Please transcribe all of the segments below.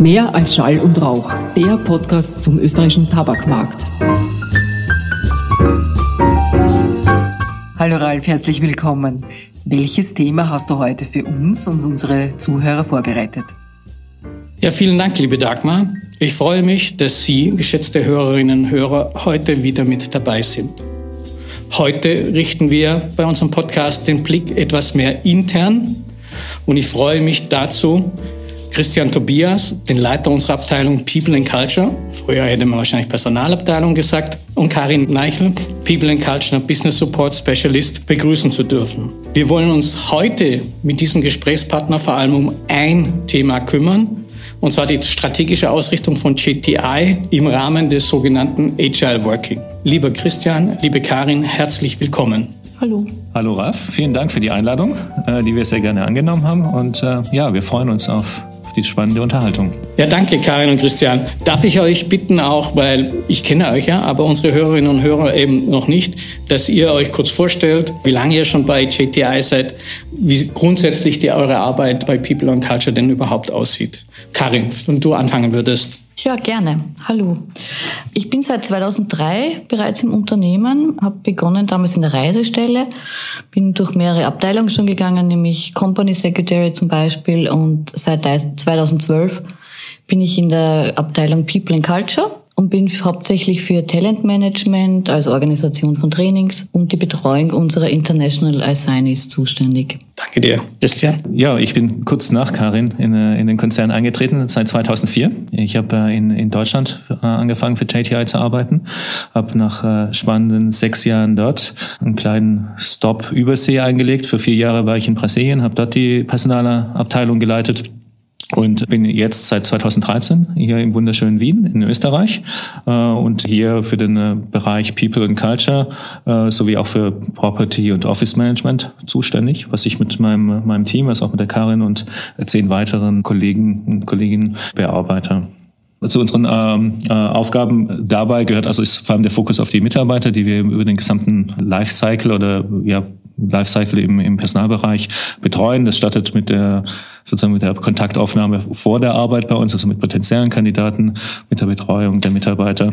Mehr als Schall und Rauch, der Podcast zum österreichischen Tabakmarkt. Hallo Ralf, herzlich willkommen. Welches Thema hast du heute für uns und unsere Zuhörer vorbereitet? Ja, vielen Dank, liebe Dagmar. Ich freue mich, dass Sie, geschätzte Hörerinnen und Hörer, heute wieder mit dabei sind. Heute richten wir bei unserem Podcast den Blick etwas mehr intern und ich freue mich dazu, Christian Tobias, den Leiter unserer Abteilung People and Culture, früher hätte man wahrscheinlich Personalabteilung gesagt, und Karin Neichel, People and Culture Business Support Specialist, begrüßen zu dürfen. Wir wollen uns heute mit diesem Gesprächspartner vor allem um ein Thema kümmern, und zwar die strategische Ausrichtung von GTI im Rahmen des sogenannten Agile Working. Lieber Christian, liebe Karin, herzlich willkommen. Hallo. Hallo Raf, vielen Dank für die Einladung, äh, die wir sehr gerne angenommen haben. Und äh, ja, wir freuen uns auf die spannende Unterhaltung. Ja, danke Karin und Christian. Darf ich euch bitten auch, weil ich kenne euch ja, aber unsere Hörerinnen und Hörer eben noch nicht, dass ihr euch kurz vorstellt, wie lange ihr schon bei JTI seid, wie grundsätzlich die eure Arbeit bei People and Culture denn überhaupt aussieht. Karin, wenn du anfangen würdest. Ja, gerne. Hallo. Ich bin seit 2003 bereits im Unternehmen, habe begonnen damals in der Reisestelle, bin durch mehrere Abteilungen schon gegangen, nämlich Company Secretary zum Beispiel und seit 2012 bin ich in der Abteilung People and Culture und bin hauptsächlich für Talentmanagement, also Organisation von Trainings und die Betreuung unserer International Assignees zuständig. Danke dir. Christian? Ja, ich bin kurz nach Karin in, äh, in den Konzern eingetreten, seit 2004. Ich habe äh, in, in Deutschland äh, angefangen für JTI zu arbeiten, habe nach spannenden sechs Jahren dort einen kleinen Stop Übersee eingelegt. Für vier Jahre war ich in Brasilien, habe dort die Personalabteilung geleitet und bin jetzt seit 2013 hier im wunderschönen Wien in Österreich äh, und hier für den äh, Bereich People and Culture äh, sowie auch für Property und Office Management zuständig, was ich mit meinem, meinem Team, also auch mit der Karin und zehn weiteren Kollegen und Kolleginnen bearbeite. Zu unseren ähm, äh, Aufgaben dabei gehört also ist vor allem der Fokus auf die Mitarbeiter, die wir über den gesamten Lifecycle oder ja Lifecycle im, im Personalbereich betreuen. Das startet mit der sozusagen mit der Kontaktaufnahme vor der Arbeit bei uns, also mit potenziellen Kandidaten, mit der Betreuung der Mitarbeiter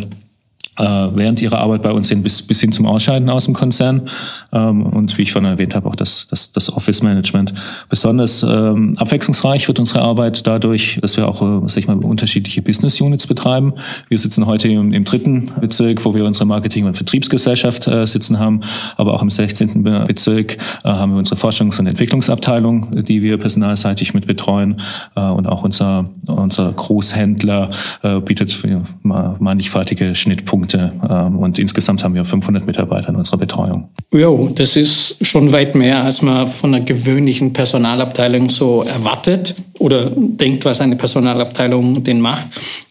äh, während ihrer Arbeit bei uns sind, bis, bis hin zum Ausscheiden aus dem Konzern. Ähm, und wie ich vorhin erwähnt habe, auch das, das, das Office-Management. Besonders ähm, abwechslungsreich wird unsere Arbeit dadurch, dass wir auch äh, sag ich mal, unterschiedliche Business-Units betreiben. Wir sitzen heute im, im dritten Bezirk, wo wir unsere Marketing- und Vertriebsgesellschaft äh, sitzen haben. Aber auch im 16. Bezirk äh, haben wir unsere Forschungs- und Entwicklungsabteilung, die wir personalseitig mit betreuen. Äh, und auch unser, unser Großhändler äh, bietet ja, mannigfaltige Schnittpunkte Punkte. Ähm, und insgesamt haben wir 500 Mitarbeiter in unserer Betreuung. Jo, das ist schon weit mehr, als man von einer gewöhnlichen Personalabteilung so erwartet oder denkt, was eine Personalabteilung denn macht.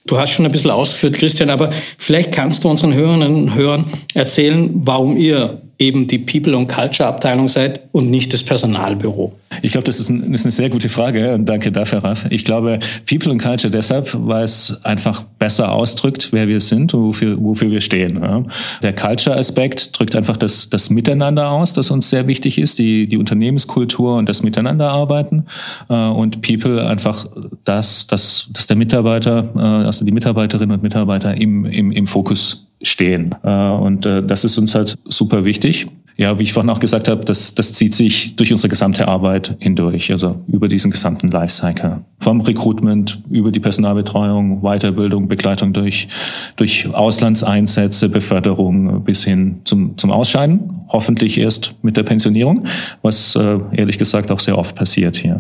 Du hast schon ein bisschen ausgeführt, Christian, aber vielleicht kannst du unseren Hörerinnen und Hörern erzählen, warum ihr eben die People und Culture Abteilung seid und nicht das Personalbüro? Ich glaube, das ist, ein, ist, eine sehr gute Frage danke dafür, Ralf. Ich glaube, People and Culture deshalb, weil es einfach besser ausdrückt, wer wir sind und wofür, wofür wir stehen. Ja. Der Culture-Aspekt drückt einfach das, das Miteinander aus, das uns sehr wichtig ist, die, die Unternehmenskultur und das Miteinanderarbeiten. Äh, und People einfach das, das, dass der Mitarbeiter, äh, also die Mitarbeiterinnen und Mitarbeiter im, im, im Fokus stehen. Äh, und äh, das ist uns halt super wichtig. Ja, wie ich vorhin auch gesagt habe, das, das zieht sich durch unsere gesamte Arbeit hindurch, also über diesen gesamten Lifecycle. Vom Recruitment über die Personalbetreuung, Weiterbildung, Begleitung durch, durch Auslandseinsätze, Beförderung bis hin zum, zum Ausscheiden. Hoffentlich erst mit der Pensionierung, was äh, ehrlich gesagt auch sehr oft passiert hier.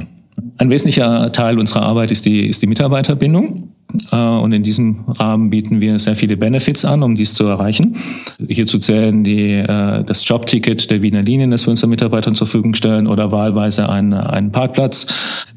Ein wesentlicher Teil unserer Arbeit ist die, ist die Mitarbeiterbindung. Äh, und in diesem Rahmen bieten wir sehr viele Benefits an, um dies zu erreichen. Hierzu zählen die, äh, das Jobticket der Wiener Linien, das wir unseren Mitarbeitern zur Verfügung stellen, oder wahlweise einen, einen Parkplatz,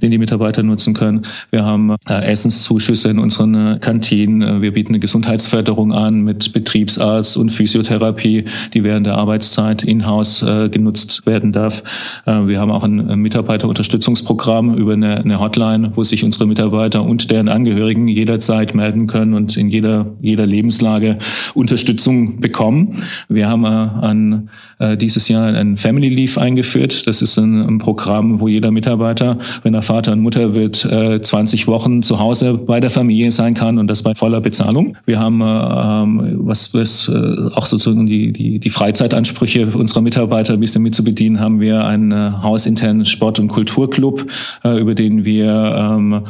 den die Mitarbeiter nutzen können. Wir haben äh, Essenszuschüsse in unseren Kantinen. Wir bieten eine Gesundheitsförderung an mit Betriebsarzt und Physiotherapie, die während der Arbeitszeit in-house genutzt werden darf. Wir haben auch ein Mitarbeiterunterstützungsprogramm über eine, eine Hotline, wo sich unsere Mitarbeiter und deren Angehörigen jederzeit melden können und in jeder, jeder Lebenslage Unterstützung bekommen. Wir haben äh, an, äh, dieses Jahr ein Family Leave eingeführt. Das ist ein, ein, Programm, wo jeder Mitarbeiter, wenn er Vater und Mutter wird, äh, 20 Wochen zu Hause bei der Familie sein kann und das bei voller Bezahlung. Wir haben, äh, ähm, was, was äh, auch sozusagen die, die, die Freizeitansprüche unserer Mitarbeiter ein bisschen mit haben wir einen äh, hausinternen Sport- und Kulturclub, äh, über den wir ähm,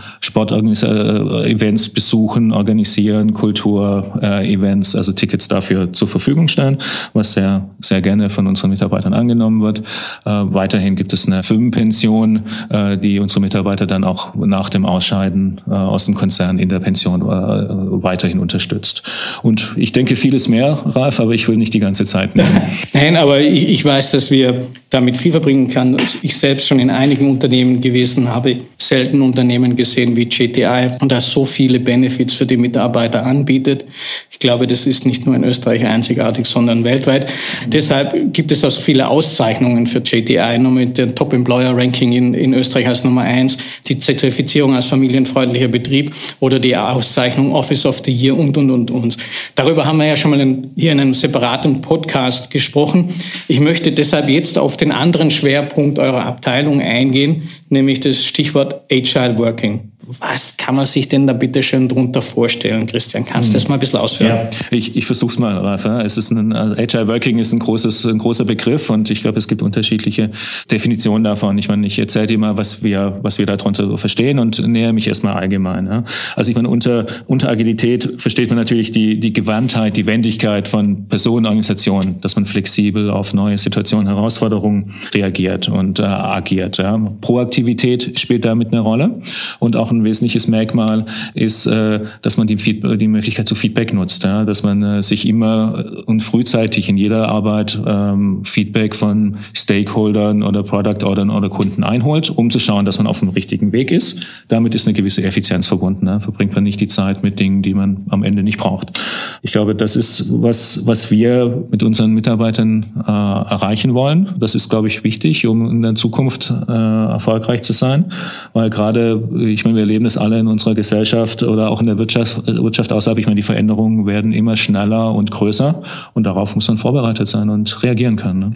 Besuchen, organisieren, Kulturevents, also Tickets dafür zur Verfügung stellen, was sehr, sehr gerne von unseren Mitarbeitern angenommen wird. Äh, weiterhin gibt es eine Firmenpension, äh, die unsere Mitarbeiter dann auch nach dem Ausscheiden äh, aus dem Konzern in der Pension äh, weiterhin unterstützt. Und ich denke vieles mehr, Ralf, aber ich will nicht die ganze Zeit nehmen. Nein, aber ich, ich weiß, dass wir damit viel verbringen können. Ich selbst schon in einigen Unternehmen gewesen habe, selten Unternehmen gesehen wie GTI und das so viele Benefits für die Mitarbeiter anbietet. Ich glaube, das ist nicht nur in Österreich einzigartig, sondern weltweit. Deshalb gibt es auch so viele Auszeichnungen für JTI, nur mit dem Top Employer Ranking in, in Österreich als Nummer eins, die Zertifizierung als familienfreundlicher Betrieb oder die Auszeichnung Office of the Year und, und, und, und. Darüber haben wir ja schon mal in, hier in einem separaten Podcast gesprochen. Ich möchte deshalb jetzt auf den anderen Schwerpunkt eurer Abteilung eingehen, nämlich das Stichwort Agile Working. Was kann man sich denn da bitte schön drunter vorstellen, Christian? Kannst du das mal ein bisschen ausführen? Ja, ich, ich versuche es mal, Ralf. Es ist ein, also Agile Working ist ein, großes, ein großer Begriff und ich glaube, es gibt unterschiedliche Definitionen davon. Ich meine, ich erzähle dir mal, was wir, was wir darunter so verstehen und nähere mich erstmal allgemein. Ja. Also ich meine, unter, unter Agilität versteht man natürlich die, die Gewandtheit, die Wendigkeit von Personen, Organisationen, dass man flexibel auf neue Situationen, Herausforderungen reagiert und äh, agiert. Ja. Proaktivität spielt damit eine Rolle und auch ein wesentliches Merkmal ist, äh, dass man die, die Möglichkeit zu Feedback nutzt, ja? dass man äh, sich immer und frühzeitig in jeder Arbeit ähm, Feedback von Stakeholdern oder Product Ordern oder Kunden einholt, um zu schauen, dass man auf dem richtigen Weg ist. Damit ist eine gewisse Effizienz verbunden. Ja? Verbringt man nicht die Zeit mit Dingen, die man am Ende nicht braucht. Ich glaube, das ist was, was wir mit unseren Mitarbeitern äh, erreichen wollen. Das ist, glaube ich, wichtig, um in der Zukunft äh, erfolgreich zu sein, weil gerade, ich meine, wir erleben das alle in unserer Gesellschaft oder auch in der Wirtschaft, Wirtschaft außerhalb. Ich meine, die Veränderungen werden immer schneller und größer und darauf muss man vorbereitet sein und reagieren können. Ne?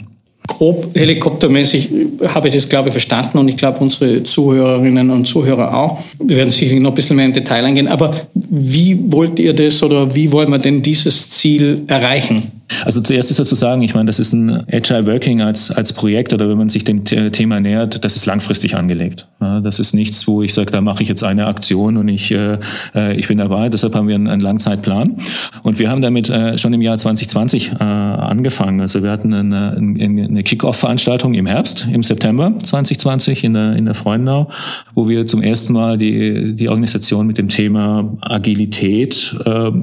grob helikoptermäßig habe ich das, glaube ich, verstanden und ich glaube, unsere Zuhörerinnen und Zuhörer auch. Wir werden sicherlich noch ein bisschen mehr im Detail eingehen, aber wie wollt ihr das oder wie wollen wir denn dieses Ziel erreichen? Also zuerst ist dazu sagen, ich meine, das ist ein Agile Working als, als Projekt oder wenn man sich dem Thema nähert, das ist langfristig angelegt. Das ist nichts, wo ich sage, da mache ich jetzt eine Aktion und ich, äh, äh, ich bin dabei. Deshalb haben wir einen, Langzeitplan. Und wir haben damit äh, schon im Jahr 2020 äh, angefangen. Also wir hatten eine, eine Kick-Off-Veranstaltung im Herbst, im September 2020 in der, in der Freundenau, wo wir zum ersten Mal die, die Organisation mit dem Thema Agilität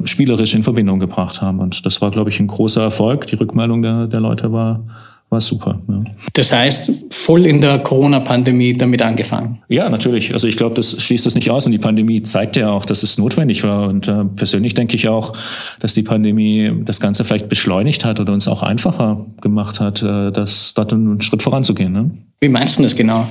spielerisch in Verbindung gebracht haben. Und das war, glaube ich, ein großer Erfolg. Die Rückmeldung der, der Leute war, war super. Ja. Das heißt, voll in der Corona-Pandemie damit angefangen? Ja, natürlich. Also ich glaube, das schließt das nicht aus. Und die Pandemie zeigt ja auch, dass es notwendig war. Und äh, persönlich denke ich auch, dass die Pandemie das Ganze vielleicht beschleunigt hat oder uns auch einfacher gemacht hat, äh, das dort einen Schritt voranzugehen. Ne? Wie meinst du das genau?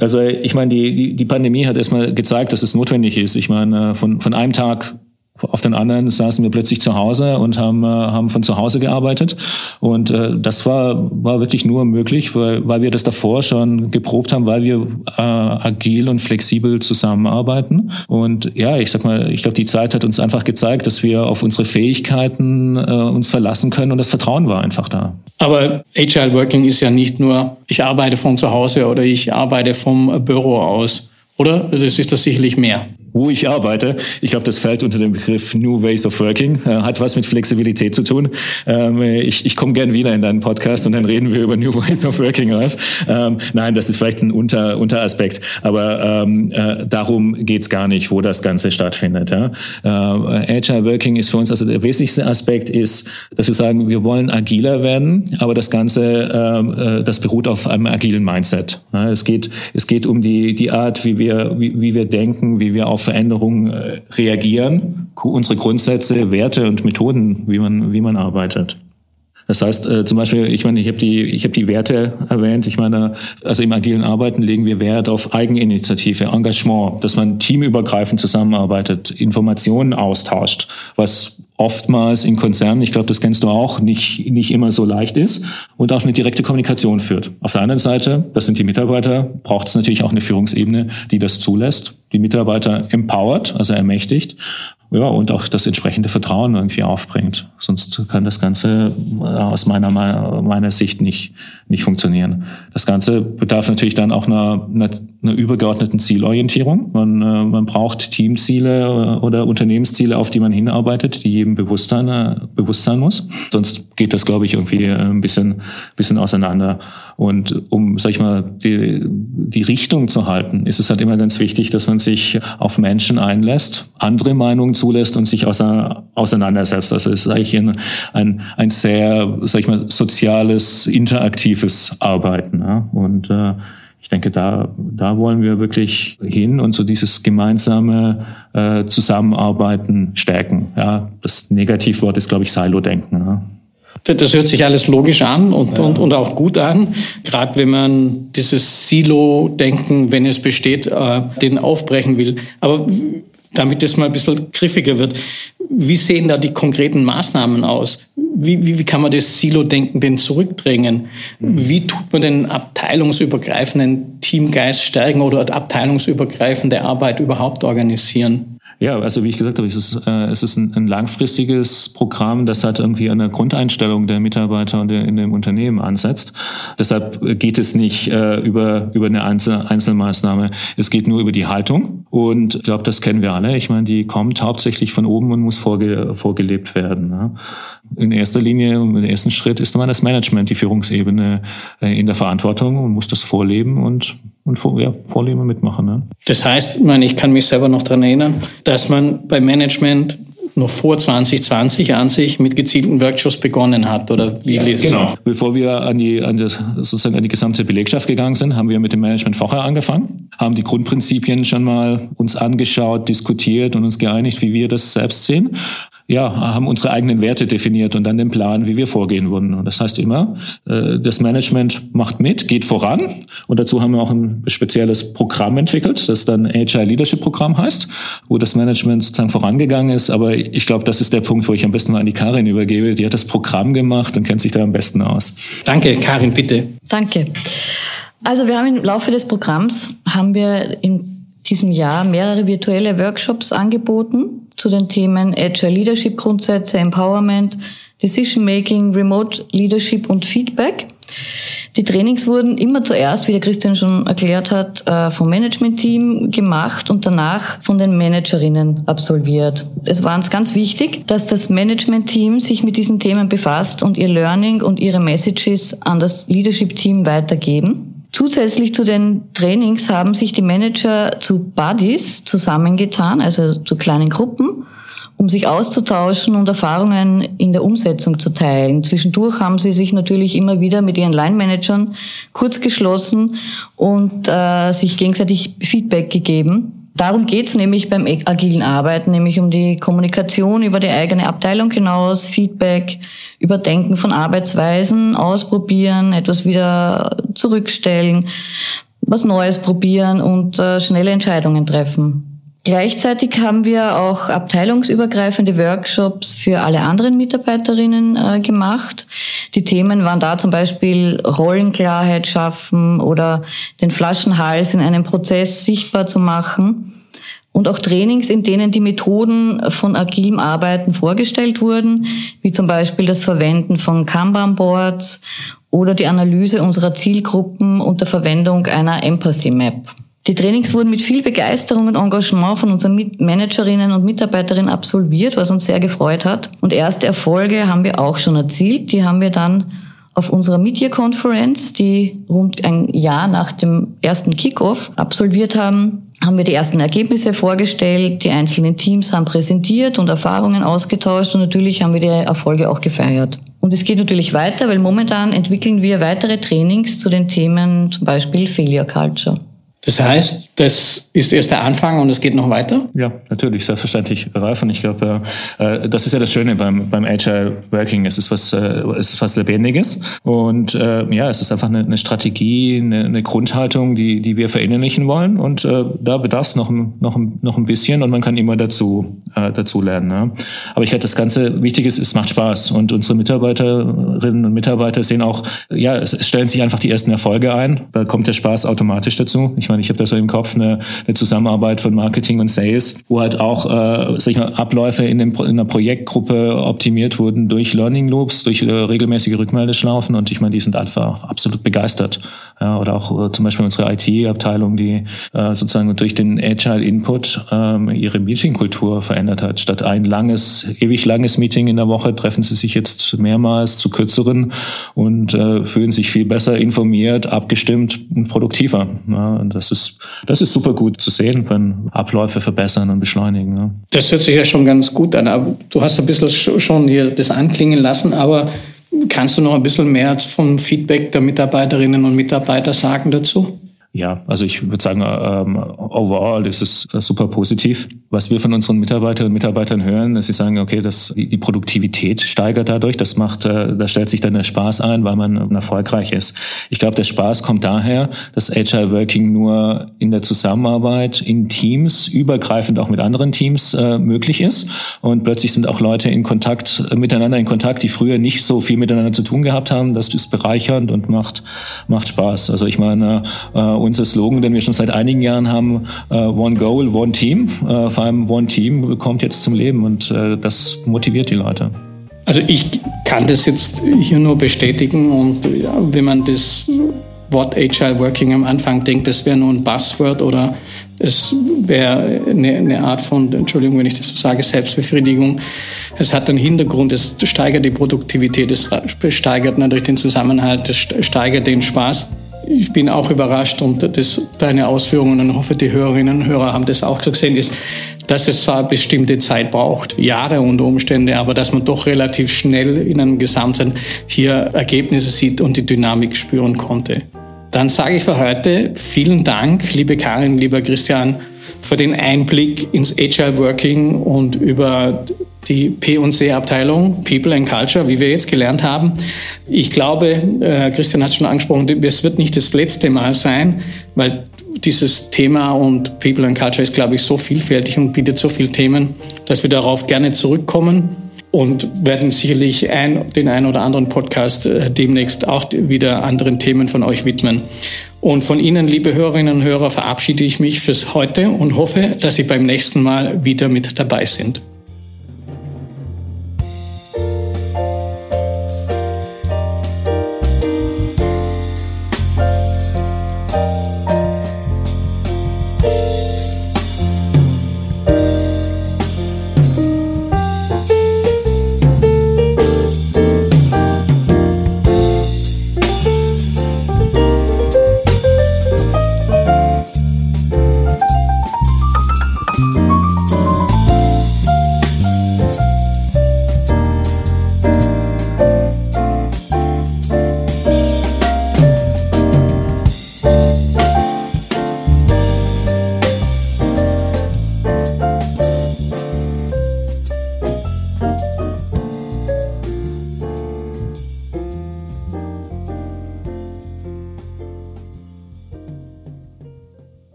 Also ich meine, die, die, die Pandemie hat erstmal gezeigt, dass es notwendig ist. Ich meine, von, von einem Tag auf den anderen saßen wir plötzlich zu Hause und haben, äh, haben von zu Hause gearbeitet. Und äh, das war, war wirklich nur möglich, weil, weil wir das davor schon geprobt haben, weil wir äh, agil und flexibel zusammenarbeiten. Und ja, ich sag mal, ich glaube, die Zeit hat uns einfach gezeigt, dass wir auf unsere Fähigkeiten äh, uns verlassen können und das Vertrauen war einfach da. Aber Agile Working ist ja nicht nur, ich arbeite von zu Hause oder ich arbeite vom Büro aus, oder? Das ist das sicherlich mehr wo ich arbeite. Ich glaube, das fällt unter den Begriff New Ways of Working, äh, hat was mit Flexibilität zu tun. Ähm, ich ich komme gern wieder in deinen Podcast und dann reden wir über New Ways of Working, Ralf. Ähm, nein, das ist vielleicht ein Unter, Unteraspekt, aber ähm, äh, darum geht's gar nicht, wo das Ganze stattfindet. Ja? Äh, Agile Working ist für uns, also der wesentlichste Aspekt ist, dass wir sagen, wir wollen agiler werden, aber das Ganze, ähm, äh, das beruht auf einem agilen Mindset. Ja? Es geht, es geht um die, die Art, wie wir, wie, wie wir denken, wie wir auf auf Veränderungen äh, reagieren, unsere Grundsätze, Werte und Methoden, wie man, wie man arbeitet. Das heißt, äh, zum Beispiel, ich meine, ich habe die, ich habe die Werte erwähnt. Ich meine, also im agilen Arbeiten legen wir Wert auf Eigeninitiative, Engagement, dass man teamübergreifend zusammenarbeitet, Informationen austauscht, was oftmals in Konzernen, ich glaube, das kennst du auch, nicht, nicht immer so leicht ist und auch eine direkte Kommunikation führt. Auf der anderen Seite, das sind die Mitarbeiter, braucht es natürlich auch eine Führungsebene, die das zulässt, die Mitarbeiter empowert, also ermächtigt ja, und auch das entsprechende Vertrauen irgendwie aufbringt. Sonst kann das Ganze äh, aus meiner, meiner Sicht nicht, nicht funktionieren. Das Ganze bedarf natürlich dann auch einer, einer, einer übergeordneten Zielorientierung. Man, äh, man braucht Teamziele äh, oder Unternehmensziele, auf die man hinarbeitet, die jedem bewusst sein, bewusst sein muss. Sonst geht das, glaube ich, irgendwie ein bisschen, bisschen auseinander. Und um, sag ich mal, die, die Richtung zu halten, ist es halt immer ganz wichtig, dass man sich auf Menschen einlässt, andere Meinungen zulässt und sich auseinandersetzt. Das ist eigentlich ein, ein, ein sehr, sag ich mal, soziales, interaktives Arbeiten. Ja? Und äh, ich denke, da, da wollen wir wirklich hin und so dieses gemeinsame äh, Zusammenarbeiten stärken. Ja, das Negativwort ist, glaube ich, Silo-Denken. Ja. Das hört sich alles logisch an und, ja. und, und auch gut an. Gerade wenn man dieses Silo-Denken, wenn es besteht, äh, den aufbrechen will. Aber damit es mal ein bisschen griffiger wird, wie sehen da die konkreten Maßnahmen aus? Wie, wie, wie kann man das Silo-Denken denn zurückdrängen? Wie tut man den abteilungsübergreifenden Teamgeist stärken oder abteilungsübergreifende Arbeit überhaupt organisieren? Ja, also wie ich gesagt habe, es ist, äh, es ist ein, ein langfristiges Programm, das halt irgendwie an der Grundeinstellung der Mitarbeiter und der, in dem Unternehmen ansetzt. Deshalb geht es nicht äh, über, über eine Einzel Einzelmaßnahme. Es geht nur über die Haltung. Und ich glaube, das kennen wir alle. Ich meine, die kommt hauptsächlich von oben und muss vorge vorgelebt werden. Ne? In erster Linie, im ersten Schritt ist immer das Management, die Führungsebene äh, in der Verantwortung und muss das vorleben und und vor, ja, vorleben mitmachen. Ne? Das heißt, ich, meine, ich kann mich selber noch daran erinnern, dass man beim Management noch vor 2020 an sich mit gezielten Workshops begonnen hat oder wie lese Genau. Bevor wir an die, an das, sozusagen an die gesamte Belegschaft gegangen sind, haben wir mit dem Management vorher angefangen, haben die Grundprinzipien schon mal uns angeschaut, diskutiert und uns geeinigt, wie wir das selbst sehen ja, haben unsere eigenen Werte definiert und dann den Plan, wie wir vorgehen würden. Und das heißt immer, äh, das Management macht mit, geht voran. Und dazu haben wir auch ein spezielles Programm entwickelt, das dann Agile Leadership Programm heißt, wo das Management sozusagen vorangegangen ist. Aber ich glaube, das ist der Punkt, wo ich am besten mal an die Karin übergebe. Die hat das Programm gemacht und kennt sich da am besten aus. Danke, Karin, bitte. Danke. Also wir haben im Laufe des Programms haben wir in diesem Jahr mehrere virtuelle Workshops angeboten zu den Themen Agile Leadership Grundsätze, Empowerment, Decision Making, Remote Leadership und Feedback. Die Trainings wurden immer zuerst, wie der Christian schon erklärt hat, äh, vom Management-Team gemacht und danach von den Managerinnen absolviert. Es war uns ganz wichtig, dass das Management-Team sich mit diesen Themen befasst und ihr Learning und ihre Messages an das Leadership-Team weitergeben. Zusätzlich zu den Trainings haben sich die Manager zu Buddies zusammengetan, also zu kleinen Gruppen, um sich auszutauschen und Erfahrungen in der Umsetzung zu teilen. Zwischendurch haben sie sich natürlich immer wieder mit ihren Line-Managern kurz geschlossen und äh, sich gegenseitig Feedback gegeben. Darum geht's nämlich beim agilen Arbeiten, nämlich um die Kommunikation über die eigene Abteilung hinaus, Feedback, Überdenken von Arbeitsweisen, ausprobieren, etwas wieder zurückstellen, was Neues probieren und äh, schnelle Entscheidungen treffen. Gleichzeitig haben wir auch abteilungsübergreifende Workshops für alle anderen Mitarbeiterinnen äh, gemacht. Die Themen waren da zum Beispiel Rollenklarheit schaffen oder den Flaschenhals in einem Prozess sichtbar zu machen. Und auch Trainings, in denen die Methoden von agilem Arbeiten vorgestellt wurden, wie zum Beispiel das Verwenden von Kanban-Boards oder die Analyse unserer Zielgruppen unter Verwendung einer Empathy Map. Die Trainings wurden mit viel Begeisterung und Engagement von unseren Managerinnen und Mitarbeiterinnen absolviert, was uns sehr gefreut hat. Und erste Erfolge haben wir auch schon erzielt. Die haben wir dann auf unserer Media-Konferenz, die rund ein Jahr nach dem ersten Kickoff absolviert haben, haben wir die ersten Ergebnisse vorgestellt, die einzelnen Teams haben präsentiert und Erfahrungen ausgetauscht und natürlich haben wir die Erfolge auch gefeiert. Und es geht natürlich weiter, weil momentan entwickeln wir weitere Trainings zu den Themen zum Beispiel Failure Culture. Das heißt, das ist erst der Anfang und es geht noch weiter? Ja, natürlich, selbstverständlich, Ralf. Und ich glaube, äh, das ist ja das Schöne beim, beim Agile Working. Es ist was, äh, es ist was Lebendiges. Und äh, ja, es ist einfach eine, eine Strategie, eine, eine Grundhaltung, die, die wir verinnerlichen wollen. Und äh, da bedarf es noch, noch, noch ein bisschen und man kann immer dazu, äh, dazu lernen. Ne? Aber ich glaube, das Ganze wichtig ist, es macht Spaß. Und unsere Mitarbeiterinnen und Mitarbeiter sehen auch, ja, es stellen sich einfach die ersten Erfolge ein. Da kommt der Spaß automatisch dazu. Ich meine, ich habe da so im Kopf eine, eine Zusammenarbeit von Marketing und Sales, wo halt auch äh, sag ich mal, Abläufe in, dem, in einer Projektgruppe optimiert wurden durch Learning Loops, durch äh, regelmäßige Rückmeldeschlaufen und ich meine, die sind einfach absolut begeistert. Ja, oder auch äh, zum Beispiel unsere IT-Abteilung, die äh, sozusagen durch den Agile Input ähm, ihre Meetingkultur verändert hat. Statt ein langes, ewig langes Meeting in der Woche treffen sie sich jetzt mehrmals zu kürzeren und äh, fühlen sich viel besser informiert, abgestimmt und produktiver. Ja, und das ist, das ist super gut zu sehen, wenn Abläufe verbessern und beschleunigen. Ja. Das hört sich ja schon ganz gut an. Aber du hast ein bisschen schon hier das anklingen lassen, aber kannst du noch ein bisschen mehr vom Feedback der Mitarbeiterinnen und Mitarbeiter sagen dazu? Ja, also ich würde sagen, ähm, overall ist es äh, super positiv. Was wir von unseren Mitarbeiterinnen und Mitarbeitern hören, dass sie sagen, okay, dass die, Produktivität steigert dadurch. Das macht, äh, da stellt sich dann der Spaß ein, weil man erfolgreich ist. Ich glaube, der Spaß kommt daher, dass Agile Working nur in der Zusammenarbeit in Teams, übergreifend auch mit anderen Teams äh, möglich ist. Und plötzlich sind auch Leute in Kontakt, äh, miteinander in Kontakt, die früher nicht so viel miteinander zu tun gehabt haben. Das ist bereichernd und macht, macht Spaß. Also ich meine, äh, unser Slogan, den wir schon seit einigen Jahren haben, uh, One Goal, One Team. Uh, vor allem One Team kommt jetzt zum Leben und uh, das motiviert die Leute. Also ich kann das jetzt hier nur bestätigen und ja, wenn man das Wort Agile Working am Anfang denkt, das wäre nur ein Buzzword oder es wäre eine, eine, Art von, Entschuldigung, wenn ich das so sage, Selbstbefriedigung. Es hat einen Hintergrund, es steigert die Produktivität, es steigert natürlich den Zusammenhalt, es steigert den Spaß ich bin auch überrascht und das, deine Ausführungen und hoffe, die Hörerinnen und Hörer haben das auch so gesehen, ist, dass es zwar bestimmte Zeit braucht, Jahre unter Umständen, aber dass man doch relativ schnell in einem Gesamten hier Ergebnisse sieht und die Dynamik spüren konnte. Dann sage ich für heute vielen Dank, liebe Karin, lieber Christian, für den Einblick ins Agile Working und über die P&C-Abteilung, People and Culture, wie wir jetzt gelernt haben. Ich glaube, äh, Christian hat es schon angesprochen, es wird nicht das letzte Mal sein, weil dieses Thema und People and Culture ist, glaube ich, so vielfältig und bietet so viele Themen, dass wir darauf gerne zurückkommen und werden sicherlich ein, den einen oder anderen Podcast äh, demnächst auch wieder anderen Themen von euch widmen. Und von Ihnen, liebe Hörerinnen und Hörer, verabschiede ich mich fürs heute und hoffe, dass Sie beim nächsten Mal wieder mit dabei sind.